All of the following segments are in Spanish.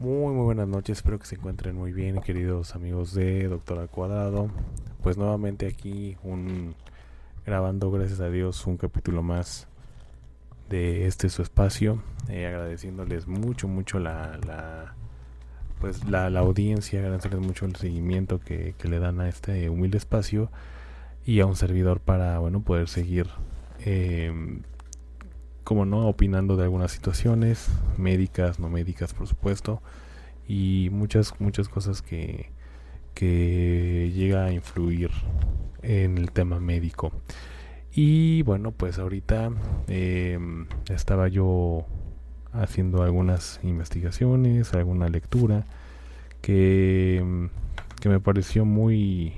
Muy muy buenas noches, espero que se encuentren muy bien, queridos amigos de Doctor Al Cuadrado. Pues nuevamente aquí un grabando, gracias a Dios, un capítulo más de este su espacio, eh, agradeciéndoles mucho mucho la, la pues la, la audiencia, agradeciéndoles mucho el seguimiento que, que le dan a este humilde espacio y a un servidor para bueno poder seguir eh, como no opinando de algunas situaciones médicas no médicas por supuesto y muchas muchas cosas que que llega a influir en el tema médico. Y bueno pues ahorita eh, estaba yo haciendo algunas investigaciones alguna lectura que, que me pareció muy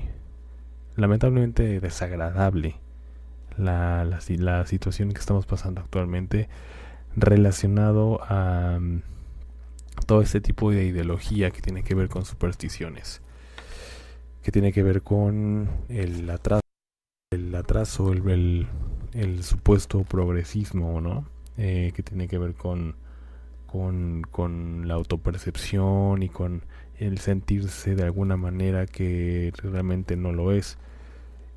lamentablemente desagradable la, la, situación que estamos pasando actualmente relacionado a um, todo este tipo de ideología que tiene que ver con supersticiones, que tiene que ver con el atraso, el atraso, el, el supuesto progresismo, ¿no? Eh, que tiene que ver con, con, con la autopercepción y con el sentirse de alguna manera que realmente no lo es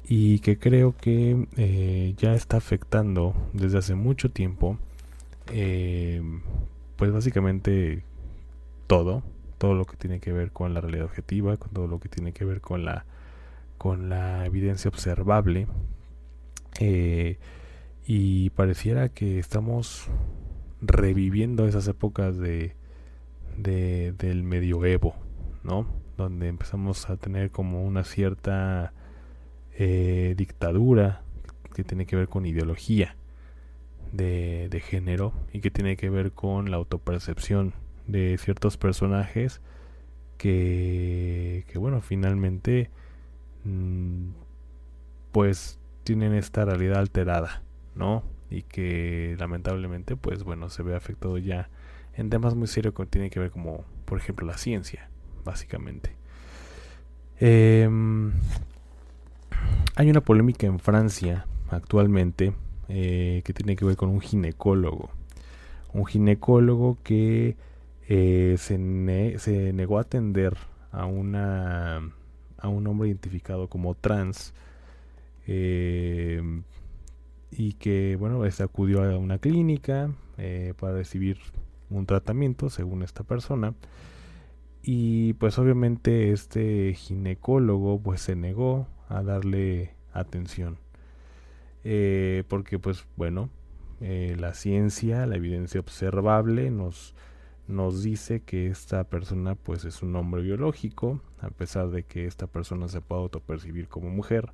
y que creo que eh, ya está afectando desde hace mucho tiempo eh, pues básicamente todo todo lo que tiene que ver con la realidad objetiva con todo lo que tiene que ver con la con la evidencia observable eh, y pareciera que estamos reviviendo esas épocas de, de del medioevo no donde empezamos a tener como una cierta eh, dictadura que tiene que ver con ideología de, género y que tiene que ver con la autopercepción de ciertos personajes que, que bueno, finalmente mmm, pues tienen esta realidad alterada, ¿no? Y que lamentablemente pues bueno, se ve afectado ya en temas muy serios que tienen que ver como, por ejemplo, la ciencia, básicamente. Eh, hay una polémica en Francia actualmente eh, que tiene que ver con un ginecólogo. Un ginecólogo que eh, se, ne se, negó a atender a, una, un hombre identificado como trans eh, y que, bueno, este acudió a una clínica eh, para recibir un tratamiento según esta persona. Y pues obviamente este ginecólogo pues se negó a darle atención. Eh, porque pues bueno, eh, la ciencia, la evidencia observable nos, nos dice que esta persona pues es un hombre biológico, a pesar de que esta persona se pueda autopercibir como mujer,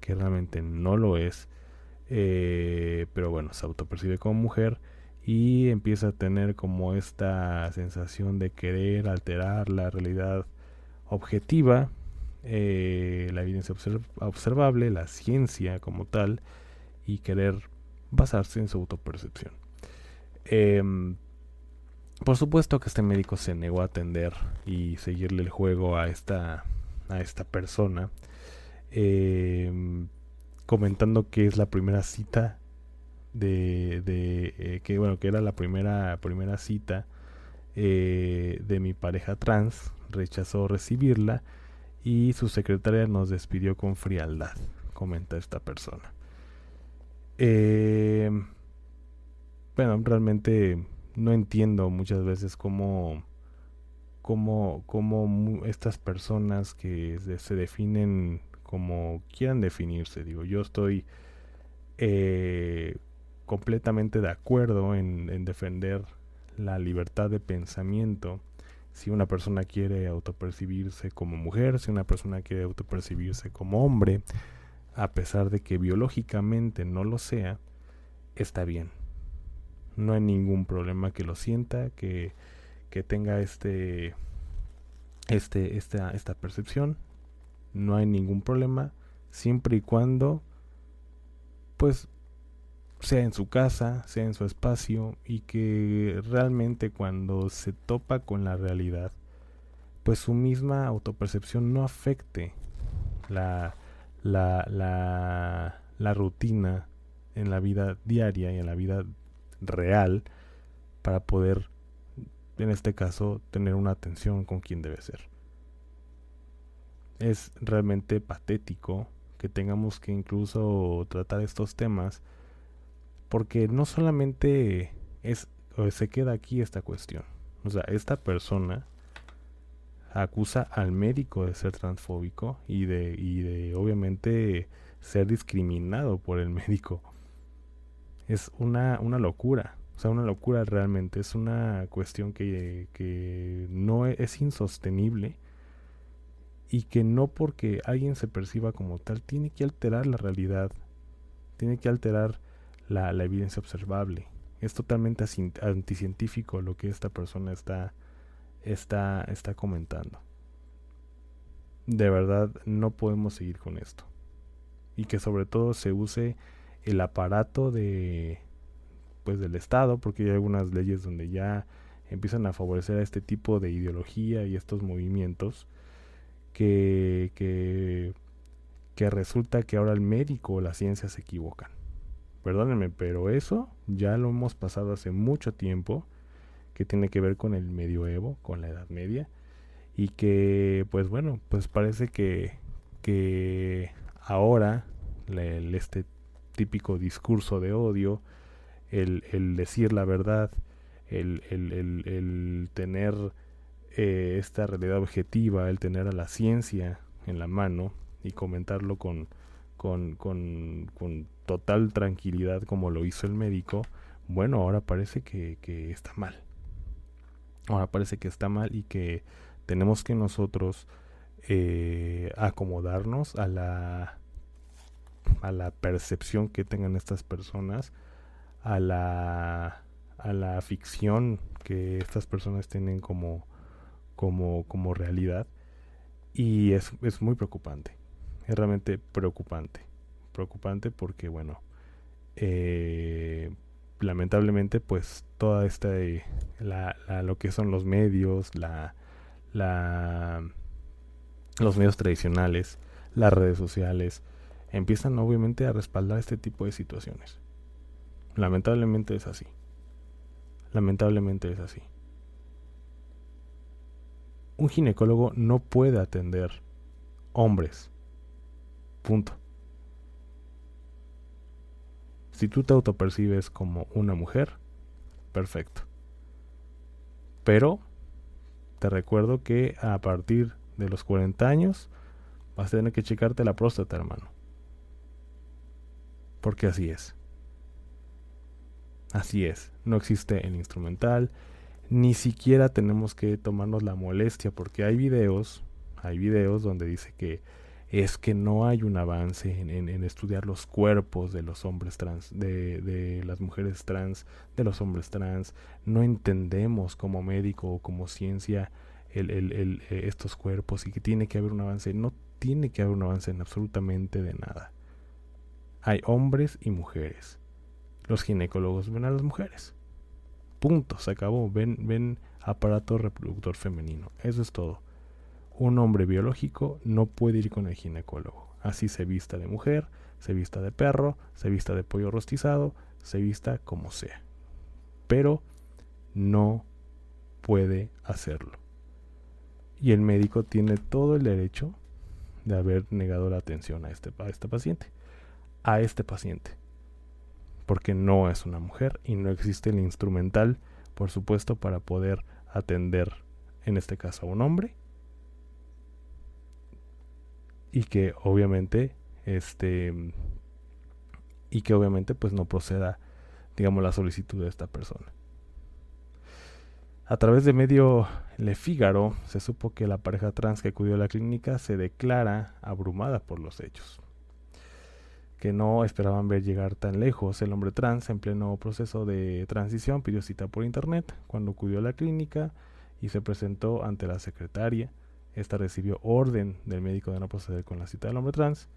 que realmente no lo es, eh, pero bueno, se autopercibe como mujer y empieza a tener como esta sensación de querer alterar la realidad objetiva eh, la evidencia observ observable, la ciencia como tal, y querer basarse en su autopercepción. Eh, por supuesto que este médico se negó a atender y seguirle el juego a esta, a esta persona, eh, comentando que es la primera cita de, de eh, que bueno que era la primera primera cita eh, de mi pareja trans rechazó recibirla y su secretaria nos despidió con frialdad, comenta esta persona. Eh, bueno, realmente no entiendo muchas veces cómo, cómo, cómo estas personas que se definen como quieran definirse, digo, yo estoy eh, completamente de acuerdo en, en defender la libertad de pensamiento si una persona quiere autopercibirse como mujer, si una persona quiere autopercibirse como hombre, a pesar de que biológicamente no lo sea, está bien. No hay ningún problema que lo sienta, que, que tenga este, este, esta, esta percepción. No hay ningún problema, siempre y cuando, pues, sea en su casa, sea en su espacio, y que realmente cuando se topa con la realidad, pues su misma autopercepción no afecte la, la, la, la rutina en la vida diaria y en la vida real para poder, en este caso, tener una atención con quien debe ser. Es realmente patético que tengamos que incluso tratar estos temas porque no solamente es se queda aquí esta cuestión. O sea, esta persona acusa al médico de ser transfóbico y de, y de obviamente ser discriminado por el médico. Es una, una locura. O sea, una locura realmente. Es una cuestión que, que no e, es insostenible y que no porque alguien se perciba como tal tiene que alterar la realidad. Tiene que alterar la, la evidencia observable. Es totalmente anticientífico lo que esta persona está está, está comentando. De verdad no podemos seguir con esto. Y que sobre todo se use el aparato de pues del Estado, porque hay algunas leyes donde ya empiezan a favorecer a este tipo de ideología y estos movimientos que, que, que resulta que ahora el médico o la ciencia se equivocan. Perdónenme, pero eso ya lo hemos pasado hace mucho tiempo que tiene que ver con el medioevo, con la Edad Media, y que, pues bueno, pues parece que, que ahora este típico discurso de odio, el, el decir la verdad, el, el, el tener eh, esta realidad objetiva, el tener a la ciencia en la mano y comentarlo con, con, con, con total tranquilidad como lo hizo el médico, bueno, ahora parece que, que está mal. Ahora parece que está mal y que tenemos que nosotros eh, acomodarnos a la a la percepción que tengan estas personas a la a la ficción que estas personas tienen como como como realidad. Y es, es muy preocupante es realmente preocupante preocupante porque bueno eh, lamentablemente pues toda esta la, lo que son los medios la, la los medios tradicionales las redes sociales empiezan obviamente a respaldar este tipo de situaciones. Lamentablemente es así. Lamentablemente es así. Un ginecólogo no puede atender hombres. Punto si tú te autopercibes como una mujer, perfecto. Pero te recuerdo que a partir de los 40 años vas a tener que checarte la próstata, hermano. Porque así es. Así es. No existe el instrumental. Ni siquiera tenemos que tomarnos la molestia porque hay videos, hay videos donde dice que es que no hay un avance en, estudiar los cuerpos de los hombres trans, de, las mujeres trans, de los hombres trans. No entendemos como médico o como ciencia eh, estos cuerpos y que tiene que haber un avance. No tiene que haber un avance en absolutamente de nada. Hay hombres y mujeres. Los ginecólogos ven a las mujeres. Punto, se acabó. Ven, ven aparato reproductor femenino. Eso es todo un hombre biológico no puede ir con el ginecólogo. Así se vista de mujer, se vista de perro, se vista de pollo rostizado, se vista como sea. Pero no puede hacerlo. Y el médico tiene todo el derecho de haber negado la atención a este, a este paciente. A este paciente. Porque no es una mujer y no existe el instrumental, por supuesto, para poder atender, en este caso, a un hombre y que obviamente este y que obviamente pues no proceda digamos la solicitud de esta persona a través de medio Le Figaro se supo que la pareja trans que acudió a la clínica se declara abrumada por los hechos que no esperaban ver llegar tan lejos. El hombre trans, en pleno proceso de transición, pidió cita por internet. Cuando acudió a la clínica y se presentó ante la secretaria, esta recibió orden del médico de no proceder con la cita del hombre trans.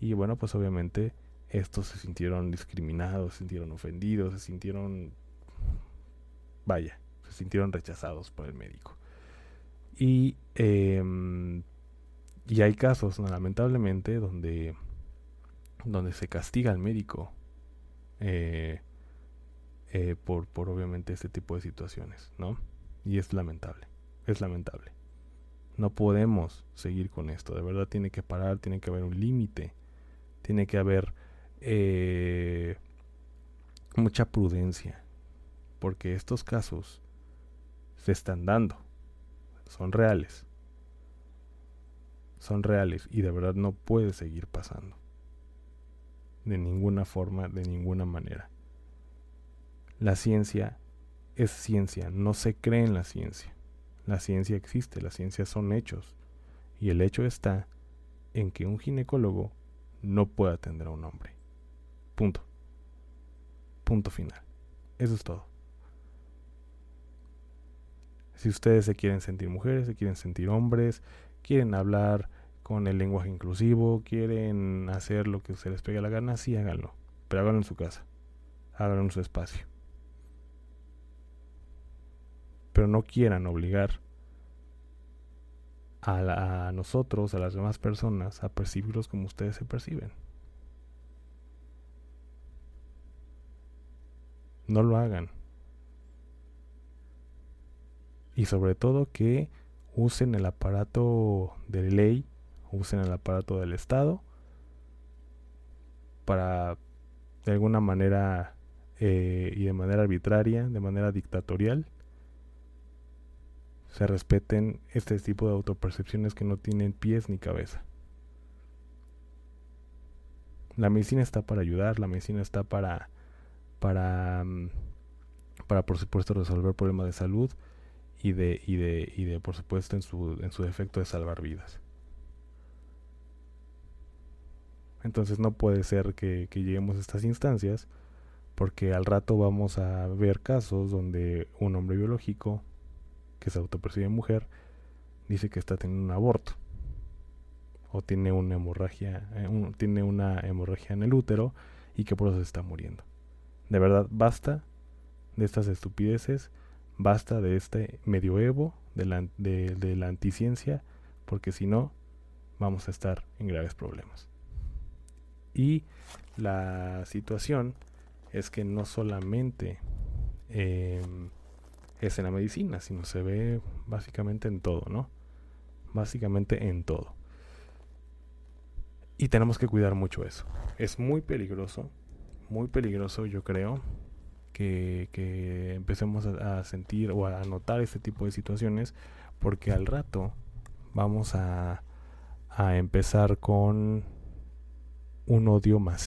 Y bueno, pues obviamente estos se sintieron discriminados, se sintieron ofendidos, se sintieron, vaya, se sintieron rechazados por el médico. Y, em, y hay casos, lamentablemente, donde donde se castiga al médico eh, eh, por, por obviamente este tipo de situaciones, ¿no? Y es lamentable, es lamentable. No podemos seguir con esto, de verdad tiene que parar, tiene que haber un límite, tiene que haber eh, mucha prudencia, porque estos casos se están dando, son reales, son reales y de verdad no puede seguir pasando. De ninguna forma, de ninguna manera. La ciencia es ciencia, no se cree en la ciencia. La ciencia existe, la ciencia son hechos. Y el hecho está en que un ginecólogo no puede atender a un hombre. Punto. Punto final. Eso es todo. Si ustedes se quieren sentir mujeres, se quieren sentir hombres, quieren hablar con el lenguaje inclusivo, quieren hacer lo que se les pegue la gana, sí háganlo, pero háganlo en su casa, háganlo en su espacio. Pero no quieran obligar a, nosotros, a las demás personas, a percibirlos como ustedes se perciben. No lo hagan. Y sobre todo que usen el aparato de ley usen el aparato del Estado para de alguna manera eh, y de manera arbitraria, de manera dictatorial, se respeten este tipo de autopercepciones que no tienen pies ni cabeza. La medicina está para ayudar, la medicina está para para mm, para por supuesto resolver problemas de salud y de y de y de por supuesto en su en su defecto de salvar vidas. Entonces no puede ser que, lleguemos a estas instancias porque al rato vamos a ver casos donde un hombre biológico que se autopercibe mujer dice que está teniendo un aborto o tiene una hemorragia eh, tiene una hemorragia en el útero y que por eso se está muriendo. De verdad, basta de estas estupideces, basta de este medioevo de la, de la anticiencia, porque si no, vamos a estar en graves problemas. Y la situación es que no solamente em, es en la medicina, sino se ve básicamente en todo, ¿no? Básicamente en todo. Y tenemos que cuidar mucho eso. Es muy peligroso, muy peligroso yo creo, que, que empecemos a, sentir o a notar este tipo de situaciones, porque al rato vamos a, a empezar con un odio más.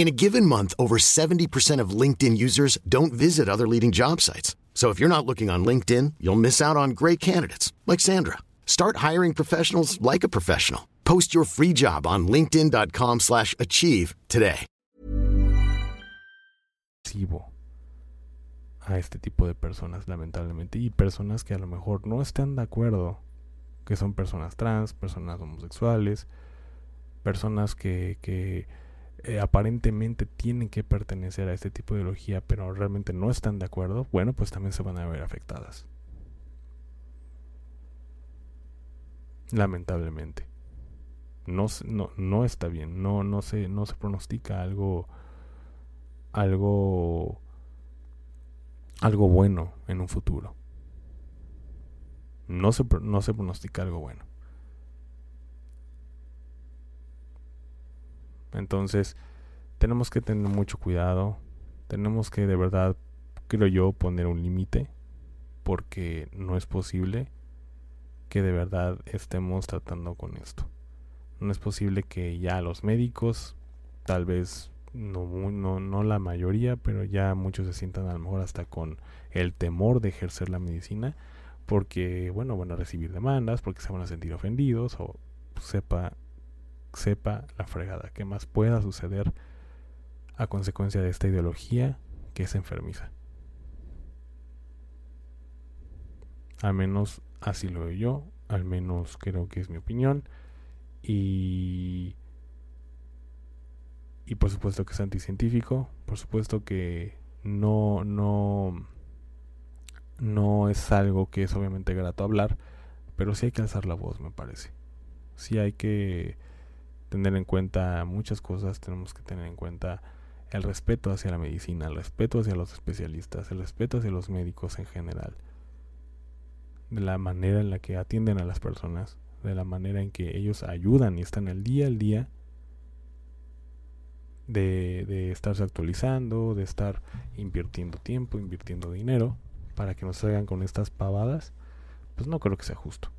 In a given month, over 70% of LinkedIn users don't visit other leading job sites. So if you're not looking on LinkedIn, you'll miss out on great candidates like Sandra. Start hiring professionals like a professional. Post your free job on linkedin.com/achieve today. A este tipo de personas, lamentablemente, y personas que a lo mejor no están de acuerdo, que son personas trans, personas homosexuales, personas que, que eh, aparentemente tienen que pertenecer a este tipo de ideología, pero realmente no están de acuerdo, bueno, pues también se van a ver afectadas. Lamentablemente. No, no, no está bien, no, no, se, no se pronostica algo, algo, algo bueno en un futuro. No se, no se pronostica algo bueno. Entonces, tenemos que tener mucho cuidado. Tenemos que de verdad, creo yo, poner un límite. Porque no es posible que de verdad estemos tratando con esto. No es posible que ya los médicos, tal vez no, no, no la mayoría, pero ya muchos se sientan a lo mejor hasta con el temor de ejercer la medicina, porque bueno, van a recibir demandas, porque se van a sentir ofendidos o sepa sepa la fregada, que más pueda suceder a consecuencia de esta ideología que es enfermiza. Al menos así lo veo yo, al menos creo que es mi opinión. Y, y por supuesto que es anticientífico, por supuesto que no, no, no es algo que es obviamente grato hablar, pero sí hay que alzar la voz, me parece. Sí hay que tener en cuenta muchas cosas, tenemos que tener en cuenta el respeto hacia la medicina, el respeto hacia los especialistas, el respeto hacia los médicos en general, de la manera en la que atienden a las personas, de la manera en que ellos ayudan y están el día al día de, de estarse actualizando, de estar invirtiendo tiempo, invirtiendo dinero para que nos salgan con estas pavadas, pues no creo que sea justo.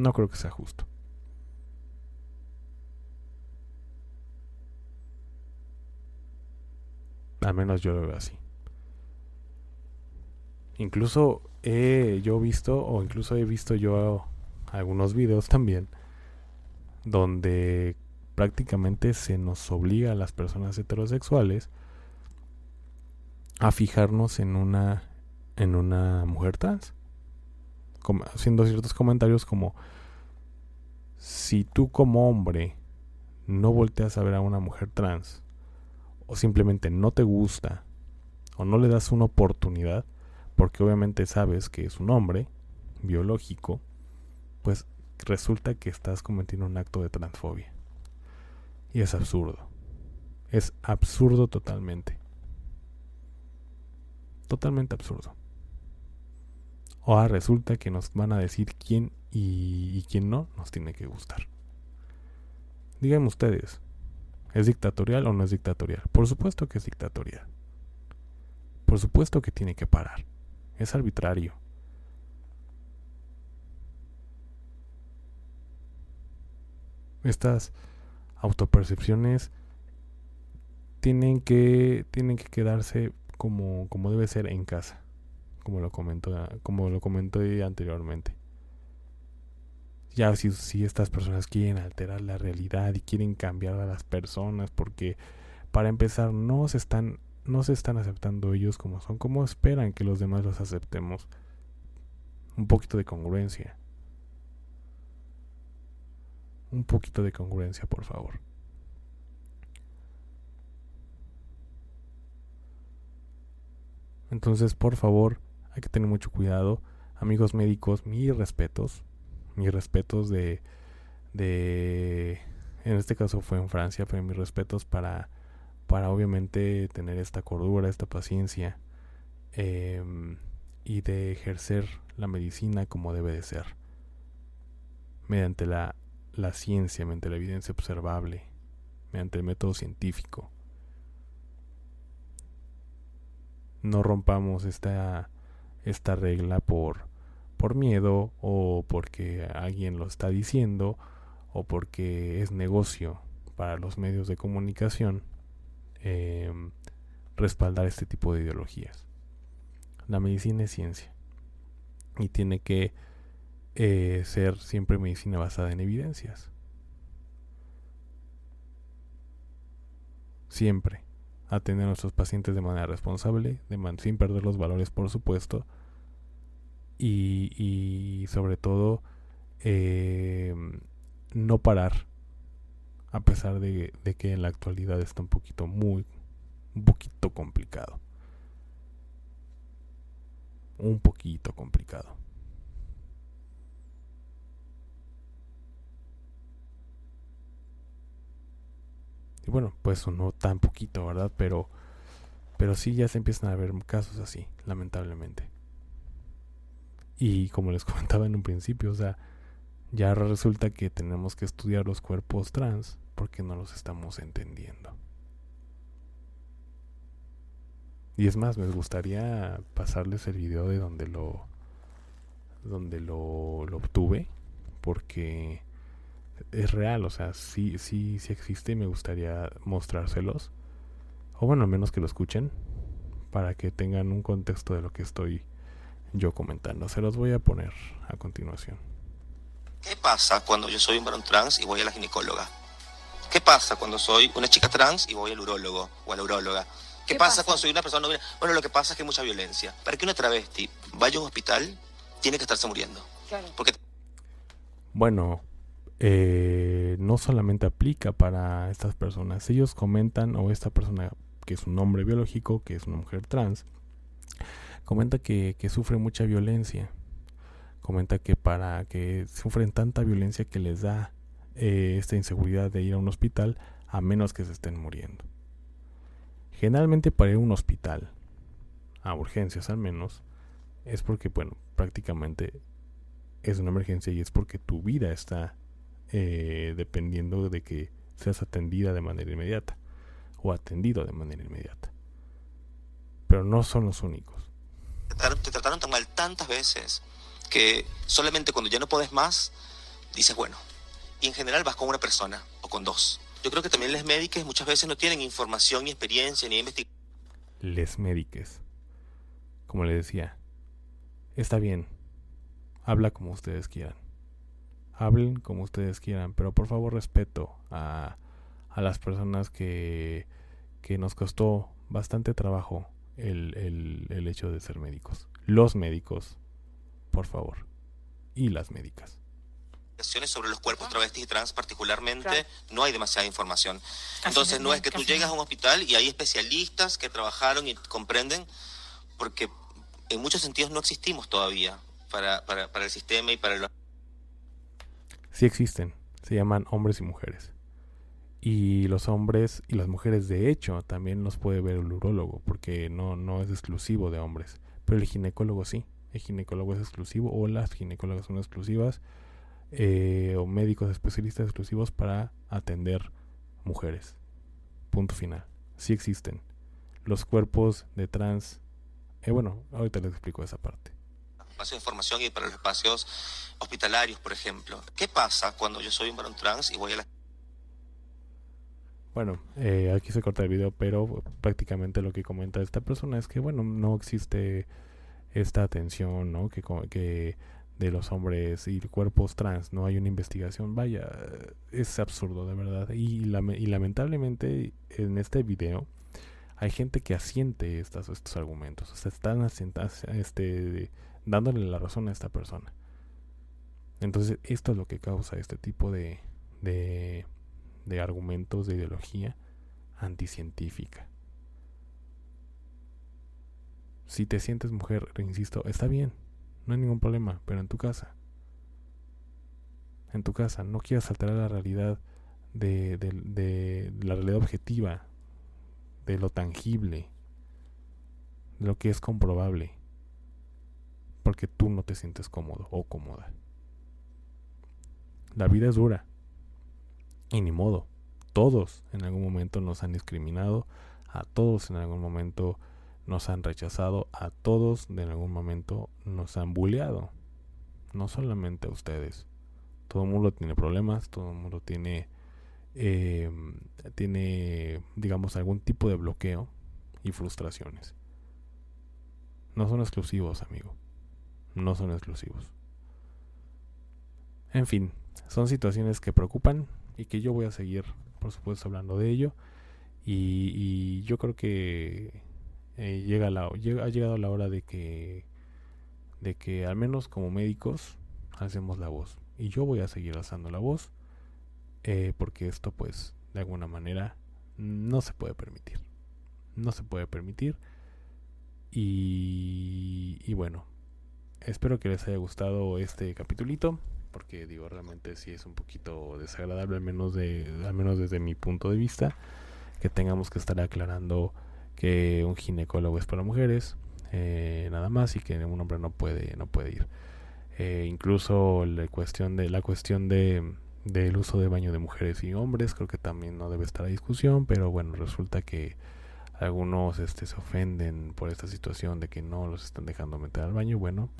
No creo que sea justo. Al menos yo lo veo así. Incluso he yo visto, o incluso he visto yo algunos videos también, donde prácticamente se nos obliga a las personas heterosexuales a fijarnos en una en una mujer trans haciendo ciertos comentarios como si tú como hombre no volteas a ver a una mujer trans o simplemente no te gusta o no le das una oportunidad porque obviamente sabes que es un hombre biológico pues resulta que estás cometiendo un acto de transfobia. Y es absurdo. Es absurdo totalmente. Totalmente absurdo Ahora resulta que nos van a decir quién y, quién no nos tiene que gustar. Díganme ustedes, ¿es dictatorial o no es dictatorial? Por supuesto que es dictatorial. Por supuesto que tiene que parar. Es arbitrario. Estas autopercepciones tienen que, tienen que quedarse como, como debe ser en casa como lo comentó, como lo comenté anteriormente. Ya si, si estas personas quieren alterar la realidad y quieren cambiar a las personas, porque para empezar no se están, no se están aceptando ellos como son, como esperan que los demás los aceptemos. Un poquito de congruencia. Un poquito de congruencia, por favor. Entonces, por favor, que tener mucho cuidado. Amigos médicos, mis respetos, mis respetos de, de, en este caso fue en Francia, pero mis respetos para, para obviamente tener esta cordura, esta paciencia em, y de ejercer la medicina como debe de ser, mediante la, la ciencia, mediante la evidencia observable, mediante el método científico. No rompamos esta esta regla por, por miedo o porque alguien lo está diciendo o porque es negocio para los medios de comunicación em, respaldar este tipo de ideologías. La medicina es ciencia y tiene que eh, ser siempre medicina basada en evidencias. Siempre atender a nuestros pacientes de manera responsable, sin perder los valores, por supuesto, y, y sobre todo eh, no parar, a pesar de, de que en la actualidad está un poquito muy, un poquito complicado. Un poquito complicado. Y bueno, pues no tan poquito, ¿verdad? Pero, pero sí ya se empiezan a ver casos así, lamentablemente. Y como les comentaba en un principio, o sea, ya resulta que tenemos que estudiar los cuerpos trans porque no los estamos entendiendo. Y es más, me gustaría pasarles el video de donde lo donde lo, lo obtuve porque es real, o sea, sí, sí, sí existe y me gustaría mostrárselos. O bueno, al menos que lo escuchen para que tengan un contexto de lo que estoy yo comentando. Se los voy a poner a continuación. ¿Qué pasa cuando yo soy un varón trans y voy a la ginecóloga? ¿Qué pasa cuando soy una chica trans y voy al urólogo o a la uróloga? ¿Qué, pasa, cuando soy una persona no Bueno, lo que pasa es que hay mucha violencia. Para que una travesti vaya a un hospital, tiene que estarse muriendo. Claro. Porque... Bueno, eh, no solamente aplica para estas personas. Ellos comentan, o esta persona que es un hombre biológico, que es una mujer trans, comenta que, sufre mucha violencia. Comenta que para que sufren tanta violencia que les da eh, esta inseguridad de ir a un hospital a menos que se estén muriendo. Generalmente para ir a un hospital, a urgencias al menos, es porque, bueno, prácticamente es una emergencia y es porque tu vida está eh, dependiendo de que seas atendida de manera inmediata o atendido de manera inmediata. Pero no son los únicos. Te trataron tan mal tantas veces que solamente cuando ya no puedes más, dices, bueno, y en general vas con una persona o con dos. Yo creo que también les médicos muchas veces no tienen información ni experiencia ni investigación. Les médicos. Como le decía, está bien, habla como ustedes quieran hablen como ustedes quieran, pero por favor respeto a, a las personas que, que nos costó bastante trabajo el, el, el hecho de ser médicos. Los médicos, por favor, y las médicas sobre los cuerpos travestis y trans particularmente, no hay demasiada información. Entonces no es que tú llegas a un hospital y hay especialistas que trabajaron y comprenden, porque en muchos sentidos no existimos todavía para, para, para el sistema y para los sí existen. Se llaman hombres y mujeres. Y los hombres y las mujeres, de hecho, también los puede ver el urólogo, porque no, no es exclusivo de hombres. Pero el ginecólogo sí. El ginecólogo es exclusivo, o las ginecólogas son exclusivas, eh, o médicos especialistas exclusivos para atender mujeres. Punto final. Sí existen. Los cuerpos de trans. Eh, bueno, ahorita les explico esa parte espacio de información y para los espacios hospitalarios, por ejemplo. ¿Qué pasa cuando yo soy un varón trans y voy a la... Bueno, eh, aquí se corta el video, pero prácticamente lo que comenta esta persona es que, bueno, no existe esta atención, ¿no? Que, que de los hombres y cuerpos trans, no hay una investigación. Vaya, es absurdo, de verdad. Y, lamentablemente en este video hay gente que asiente estas, estos argumentos. O sea, están asientados, este, dándole la razón a esta persona. Entonces, esto es lo que causa este tipo de, de, de argumentos de ideología anticientífica. Si te sientes mujer, insisto, está bien, no hay ningún problema, pero en tu casa. En tu casa, no quieras alterar la realidad de, de, de la realidad objetiva, de lo tangible, de lo que es comprobable porque tú no te sientes cómodo o cómoda. La vida es dura. Y ni modo. Todos en algún momento nos han discriminado, a todos en algún momento nos han rechazado, a todos en algún momento nos han bulleado. No solamente a ustedes. Todo el mundo tiene problemas, todo el mundo tiene, eh, tiene, digamos, algún tipo de bloqueo y frustraciones. No son exclusivos, amigo no son exclusivos. En fin, son situaciones que preocupan y que yo voy a seguir, por supuesto, hablando de ello. Y, yo creo que eh, llega la, ha llegado la hora de que, de que al menos como médicos hacemos la voz. Y yo voy a seguir alzando la voz eh, porque esto pues de alguna manera no se puede permitir. No se puede permitir. Y bueno, espero que les haya gustado este capitulito. Porque digo, realmente sí es un poquito desagradable, al menos, de, al menos desde mi punto de vista, que tengamos que estar aclarando que un ginecólogo es para mujeres, eh, nada más, y que un hombre no puede, no puede ir. Eh, incluso la cuestión de la cuestión de del uso de baño de mujeres y hombres creo que también no debe estar a discusión pero bueno resulta que algunos este, se ofenden por esta situación de que no los están dejando meter al baño bueno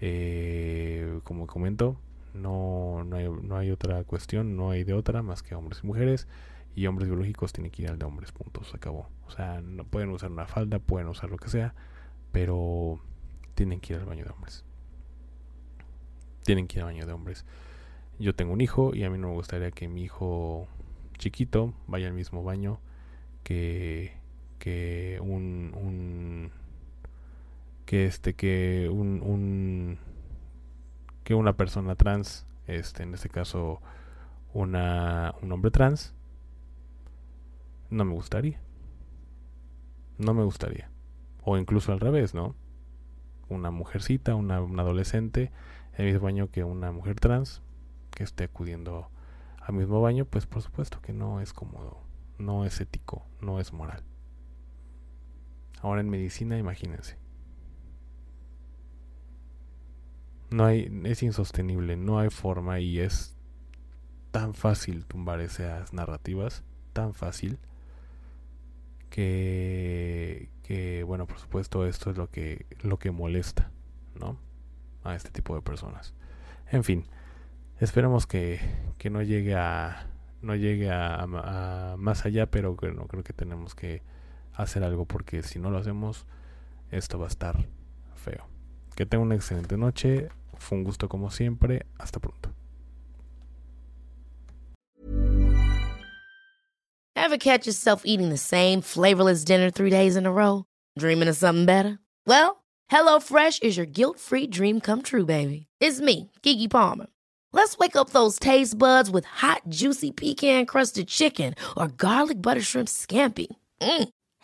eh, como comento no, no, hay, no hay otra cuestión no hay de otra más que hombres y mujeres y hombres biológicos tienen que ir al de hombres puntos se acabó. O sea no pueden usar una falda pueden usar lo que sea pero tienen que ir al baño de hombres. Tienen que ir al baño de hombres. Yo tengo un hijo y a mí no me gustaría que mi hijo chiquito vaya al mismo baño que, que un, que este que un, un que una persona trans este en este caso una un hombre trans no me gustaría. No me gustaría. O incluso al revés no una mujercita una, una adolescente en el mismo baño que una mujer trans que esté acudiendo al mismo baño, pues por supuesto que no es cómodo, no es ético, no es moral. Ahora en medicina, imagínense. No hay, es insostenible, no hay forma y es tan fácil tumbar esas narrativas, tan fácil que, bueno, por supuesto esto es lo que, lo que molesta, ¿no? A este tipo de personas. En fin, Esperemos que, que no llegue a no llegue a, más allá, pero que no creo que tenemos que hacer algo porque si no lo hacemos esto va a estar feo. Que tengan una excelente noche. Fue un gusto como siempre. Hasta pronto. Ever catch yourself eating the same flavorless dinner three days in a row? Dreaming of something better? Well, HelloFresh is your guilt-free dream come true, baby. It's me, Kiki Palmer. Let's wake up those taste buds with hot, juicy pecan crusted chicken or garlic butter shrimp scampi. Mm.